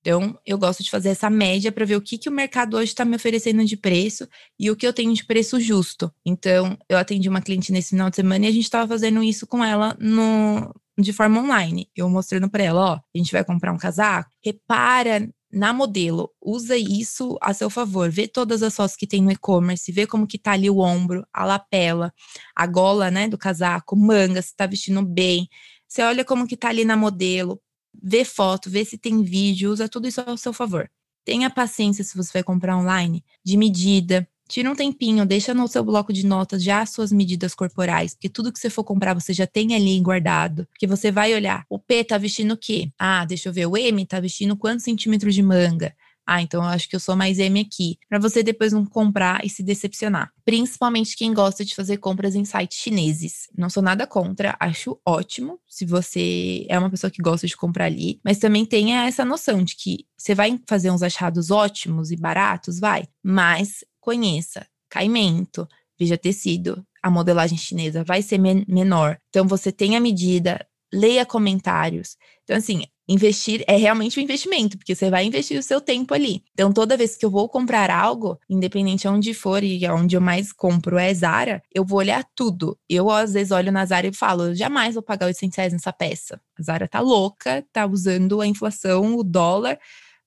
Então, eu gosto de fazer essa média para ver o que, que o mercado hoje está me oferecendo de preço e o que eu tenho de preço justo. Então, eu atendi uma cliente nesse final de semana e a gente estava fazendo isso com ela no, de forma online. Eu mostrando para ela, ó, a gente vai comprar um casaco, repara na modelo, usa isso a seu favor, vê todas as fotos que tem no e-commerce, vê como que tá ali o ombro, a lapela, a gola, né, do casaco, manga, se tá vestindo bem. Você olha como que tá ali na modelo, vê foto, vê se tem vídeo, usa tudo isso ao seu favor. Tenha paciência se você vai comprar online, de medida, Tira um tempinho, deixa no seu bloco de notas já as suas medidas corporais, porque tudo que você for comprar você já tem ali guardado. Porque você vai olhar, o P tá vestindo o quê? Ah, deixa eu ver, o M tá vestindo quantos centímetros de manga? Ah, então eu acho que eu sou mais M aqui. Para você depois não comprar e se decepcionar. Principalmente quem gosta de fazer compras em sites chineses. Não sou nada contra, acho ótimo se você é uma pessoa que gosta de comprar ali. Mas também tenha essa noção de que você vai fazer uns achados ótimos e baratos, vai. Mas conheça caimento, veja tecido, a modelagem chinesa vai ser men menor. Então você tem a medida, leia comentários. Então assim, investir é realmente um investimento, porque você vai investir o seu tempo ali. Então toda vez que eu vou comprar algo, independente aonde for e onde eu mais compro é Zara, eu vou olhar tudo. Eu às vezes olho na Zara e falo, jamais vou pagar 800 reais nessa peça. A Zara tá louca, tá usando a inflação, o dólar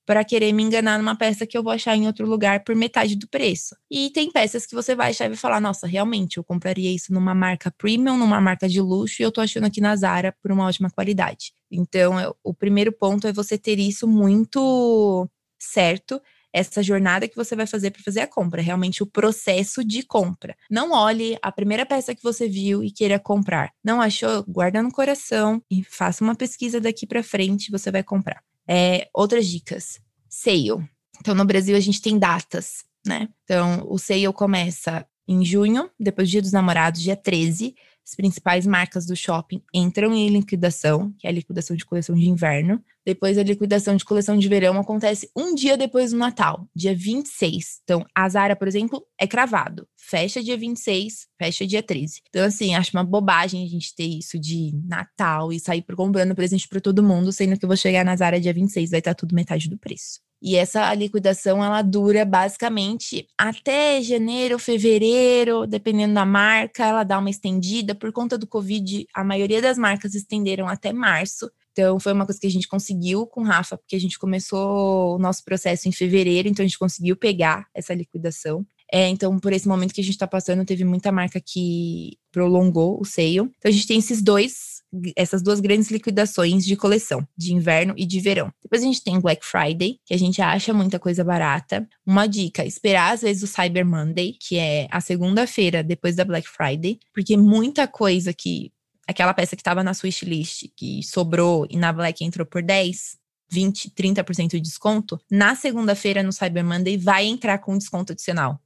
para querer me enganar numa peça que eu vou achar em outro lugar por metade do preço. E tem peças que você vai achar e vai falar: nossa, realmente, eu compraria isso numa marca premium, numa marca de luxo, e eu tô achando aqui na Zara por uma ótima qualidade. Então, eu, o primeiro ponto é você ter isso muito certo. Essa jornada que você vai fazer para fazer a compra, realmente o processo de compra. Não olhe a primeira peça que você viu e queira comprar. Não achou? Guarda no coração e faça uma pesquisa daqui para frente, você vai comprar. É, outras dicas. Sale. Então, no Brasil, a gente tem datas, né? Então, o sale começa em junho, depois do Dia dos Namorados, dia 13. As principais marcas do shopping entram em liquidação, que é a liquidação de coleção de inverno. Depois, a liquidação de coleção de verão acontece um dia depois do Natal, dia 26. Então, a Zara, por exemplo, é cravado. Fecha dia 26, fecha dia 13. Então, assim, acho uma bobagem a gente ter isso de Natal e sair comprando presente para todo mundo, sendo que eu vou chegar na Zara dia 26, vai estar tudo metade do preço. E essa liquidação ela dura basicamente até janeiro, fevereiro, dependendo da marca, ela dá uma estendida. Por conta do Covid, a maioria das marcas estenderam até março. Então, foi uma coisa que a gente conseguiu com o Rafa, porque a gente começou o nosso processo em fevereiro, então a gente conseguiu pegar essa liquidação. É, então, por esse momento que a gente está passando, teve muita marca que prolongou o sale. Então, a gente tem esses dois essas duas grandes liquidações de coleção, de inverno e de verão. Depois a gente tem Black Friday, que a gente acha muita coisa barata. Uma dica, esperar às vezes o Cyber Monday, que é a segunda-feira depois da Black Friday, porque muita coisa que aquela peça que estava na sua wishlist, que sobrou e na Black entrou por 10, 20, 30% de desconto, na segunda-feira no Cyber Monday vai entrar com desconto adicional.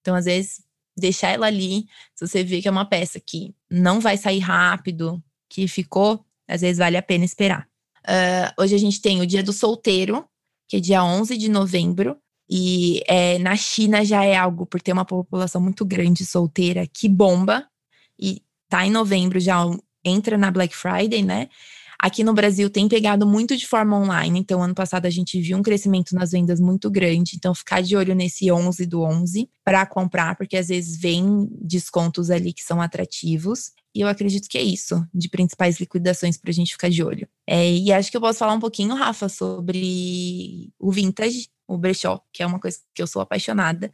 Então, às vezes, deixar ela ali, se você vê que é uma peça que não vai sair rápido, que ficou, às vezes vale a pena esperar. Uh, hoje a gente tem o Dia do Solteiro, que é dia 11 de novembro, e é, na China já é algo, por ter uma população muito grande solteira, que bomba, e tá em novembro, já entra na Black Friday, né? Aqui no Brasil tem pegado muito de forma online, então ano passado a gente viu um crescimento nas vendas muito grande, então ficar de olho nesse 11 do 11 para comprar, porque às vezes vem descontos ali que são atrativos. E eu acredito que é isso, de principais liquidações para a gente ficar de olho. É, e acho que eu posso falar um pouquinho, Rafa, sobre o vintage, o brechó, que é uma coisa que eu sou apaixonada.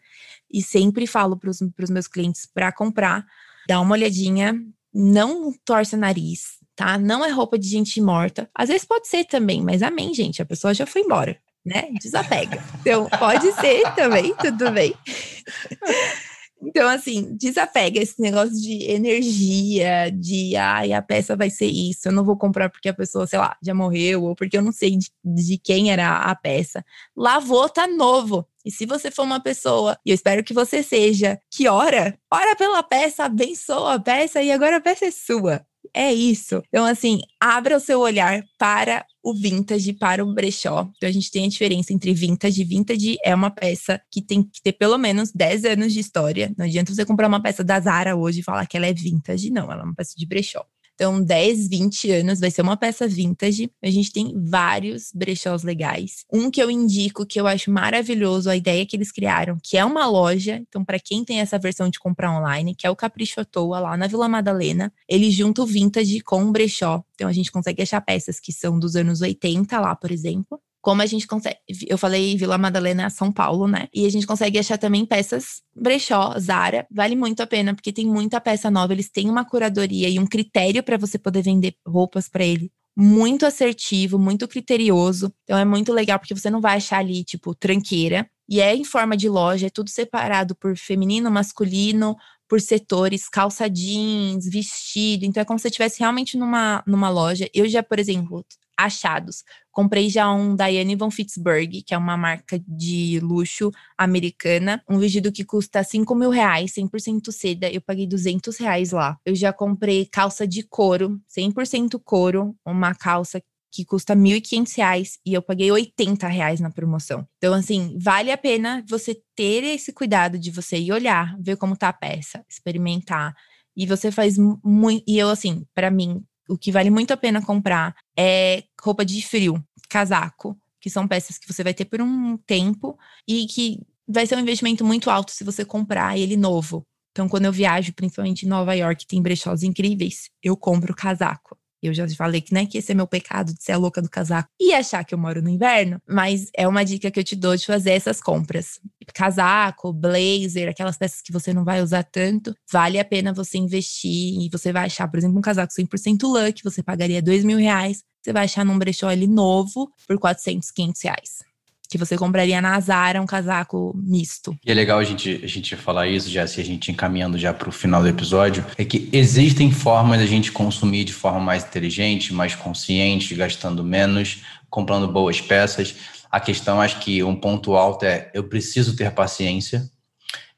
E sempre falo para os meus clientes para comprar, dá uma olhadinha, não torce o nariz, tá? Não é roupa de gente morta. Às vezes pode ser também, mas amém, gente, a pessoa já foi embora, né? Desapega. Então, pode ser também, tudo bem. Então, assim, desapega esse negócio de energia, de ai, a peça vai ser isso, eu não vou comprar porque a pessoa, sei lá, já morreu, ou porque eu não sei de, de quem era a peça. Lavou, tá novo. E se você for uma pessoa, e eu espero que você seja, que ora, ora pela peça, abençoa a peça e agora a peça é sua. É isso. Então, assim, abra o seu olhar para o vintage, para o brechó. Então, a gente tem a diferença entre vintage. Vintage é uma peça que tem que ter pelo menos 10 anos de história. Não adianta você comprar uma peça da Zara hoje e falar que ela é vintage. Não, ela é uma peça de brechó. Então, 10, 20 anos, vai ser uma peça vintage. A gente tem vários brechós legais. Um que eu indico, que eu acho maravilhoso, a ideia que eles criaram, que é uma loja. Então, para quem tem essa versão de comprar online, que é o Capricho à Toa, lá na Vila Madalena, ele junta o vintage com o brechó. Então, a gente consegue achar peças que são dos anos 80 lá, por exemplo como a gente consegue. Eu falei Vila Madalena, São Paulo, né? E a gente consegue achar também peças brechó, Zara. Vale muito a pena, porque tem muita peça nova. Eles têm uma curadoria e um critério para você poder vender roupas para ele. Muito assertivo, muito criterioso. Então é muito legal, porque você não vai achar ali, tipo, tranqueira. E é em forma de loja, é tudo separado por feminino, masculino, por setores, calça jeans, vestido. Então é como se você estivesse realmente numa, numa loja. Eu já, por exemplo, achados. Comprei já um Diane von Fitzberg, que é uma marca de luxo americana. Um vestido que custa 5 mil reais, 100% seda. Eu paguei 200 reais lá. Eu já comprei calça de couro, 100% couro. Uma calça que custa R$ 1.500 e eu paguei R$ reais na promoção. Então, assim, vale a pena você ter esse cuidado de você ir olhar, ver como tá a peça, experimentar. E você faz muito. E eu, assim, para mim, o que vale muito a pena comprar é roupa de frio, casaco, que são peças que você vai ter por um tempo e que vai ser um investimento muito alto se você comprar ele novo. Então, quando eu viajo, principalmente em Nova York, tem brechós incríveis, eu compro casaco. Eu já falei que, né, que esse é meu pecado de ser a louca do casaco e achar que eu moro no inverno, mas é uma dica que eu te dou de fazer essas compras. Casaco, blazer, aquelas peças que você não vai usar tanto, vale a pena você investir e você vai achar, por exemplo, um casaco 100% lã, que você pagaria dois mil reais, você vai achar num brechó ele novo por 400, 500 reais que você compraria na Zara um casaco misto. E é legal a gente, a gente falar isso, já se a gente encaminhando já para o final do episódio, é que existem formas da gente consumir de forma mais inteligente, mais consciente, gastando menos, comprando boas peças. A questão, acho que um ponto alto é eu preciso ter paciência,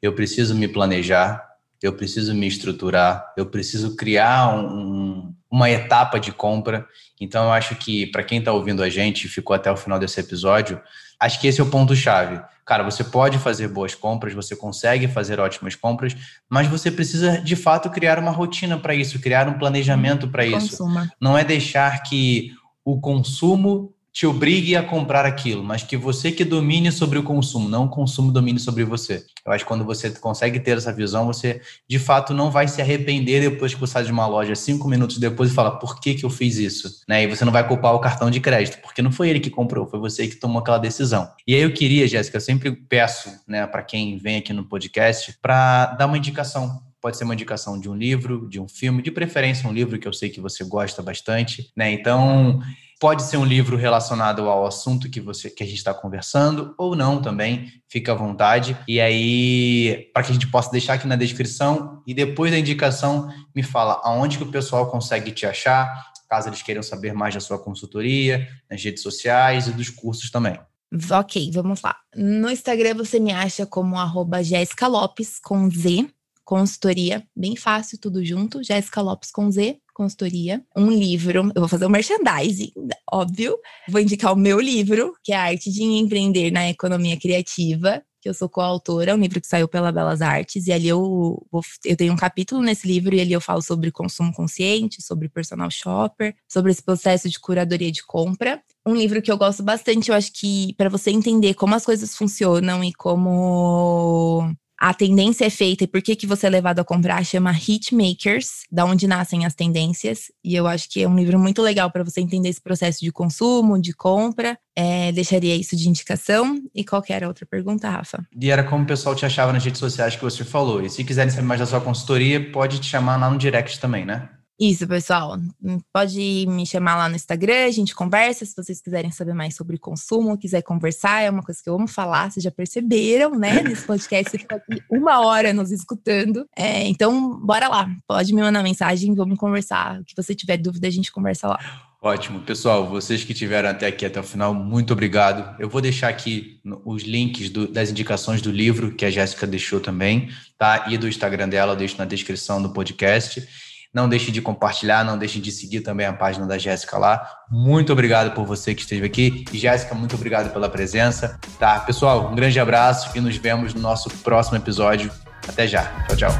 eu preciso me planejar, eu preciso me estruturar, eu preciso criar um, uma etapa de compra. Então, eu acho que para quem está ouvindo a gente, ficou até o final desse episódio, Acho que esse é o ponto-chave. Cara, você pode fazer boas compras, você consegue fazer ótimas compras, mas você precisa de fato criar uma rotina para isso, criar um planejamento para isso. Não é deixar que o consumo te obrigue a comprar aquilo, mas que você que domine sobre o consumo, não o consumo domine sobre você. Eu acho que quando você consegue ter essa visão, você de fato não vai se arrepender depois que você sai de uma loja cinco minutos depois e fala por que, que eu fiz isso, né? E você não vai culpar o cartão de crédito, porque não foi ele que comprou, foi você que tomou aquela decisão. E aí eu queria, Jéssica, eu sempre peço, né, para quem vem aqui no podcast, para dar uma indicação pode ser uma indicação de um livro, de um filme, de preferência um livro que eu sei que você gosta bastante, né? Então, Pode ser um livro relacionado ao assunto que você que a gente está conversando ou não também, fica à vontade. E aí, para que a gente possa deixar aqui na descrição e depois da indicação, me fala aonde que o pessoal consegue te achar, caso eles queiram saber mais da sua consultoria, nas redes sociais e dos cursos também. Ok, vamos lá. No Instagram você me acha como arroba Lopes com Z, consultoria, bem fácil, tudo junto, Jéssica Lopes com Z consultoria, um livro. Eu vou fazer um merchandising, óbvio. Vou indicar o meu livro, que é a Arte de Empreender na Economia Criativa, que eu sou coautora, um livro que saiu pela Belas Artes, e ali eu, eu tenho um capítulo nesse livro, e ali eu falo sobre consumo consciente, sobre personal shopper, sobre esse processo de curadoria de compra. Um livro que eu gosto bastante, eu acho que para você entender como as coisas funcionam e como a tendência é feita e por que, que você é levado a comprar chama Hitmakers, da onde nascem as tendências. E eu acho que é um livro muito legal para você entender esse processo de consumo, de compra. É, deixaria isso de indicação. E qualquer outra pergunta, Rafa? E era como o pessoal te achava nas redes sociais que você falou. E se quiserem saber mais da sua consultoria, pode te chamar lá no direct também, né? Isso, pessoal. Pode me chamar lá no Instagram, a gente conversa. Se vocês quiserem saber mais sobre consumo, quiser conversar, é uma coisa que eu amo falar, vocês já perceberam, né? Nesse podcast, você fica aqui uma hora nos escutando. É, então, bora lá. Pode me mandar mensagem, vamos conversar. O que você tiver dúvida, a gente conversa lá. Ótimo. Pessoal, vocês que tiveram até aqui, até o final, muito obrigado. Eu vou deixar aqui os links do, das indicações do livro que a Jéssica deixou também, tá? E do Instagram dela, eu deixo na descrição do podcast. Não deixe de compartilhar, não deixe de seguir também a página da Jéssica lá. Muito obrigado por você que esteve aqui. Jéssica, muito obrigado pela presença. Tá, pessoal, um grande abraço e nos vemos no nosso próximo episódio. Até já. Tchau, tchau.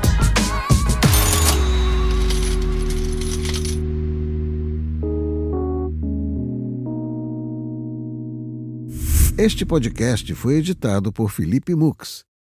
Este podcast foi editado por Felipe Mux.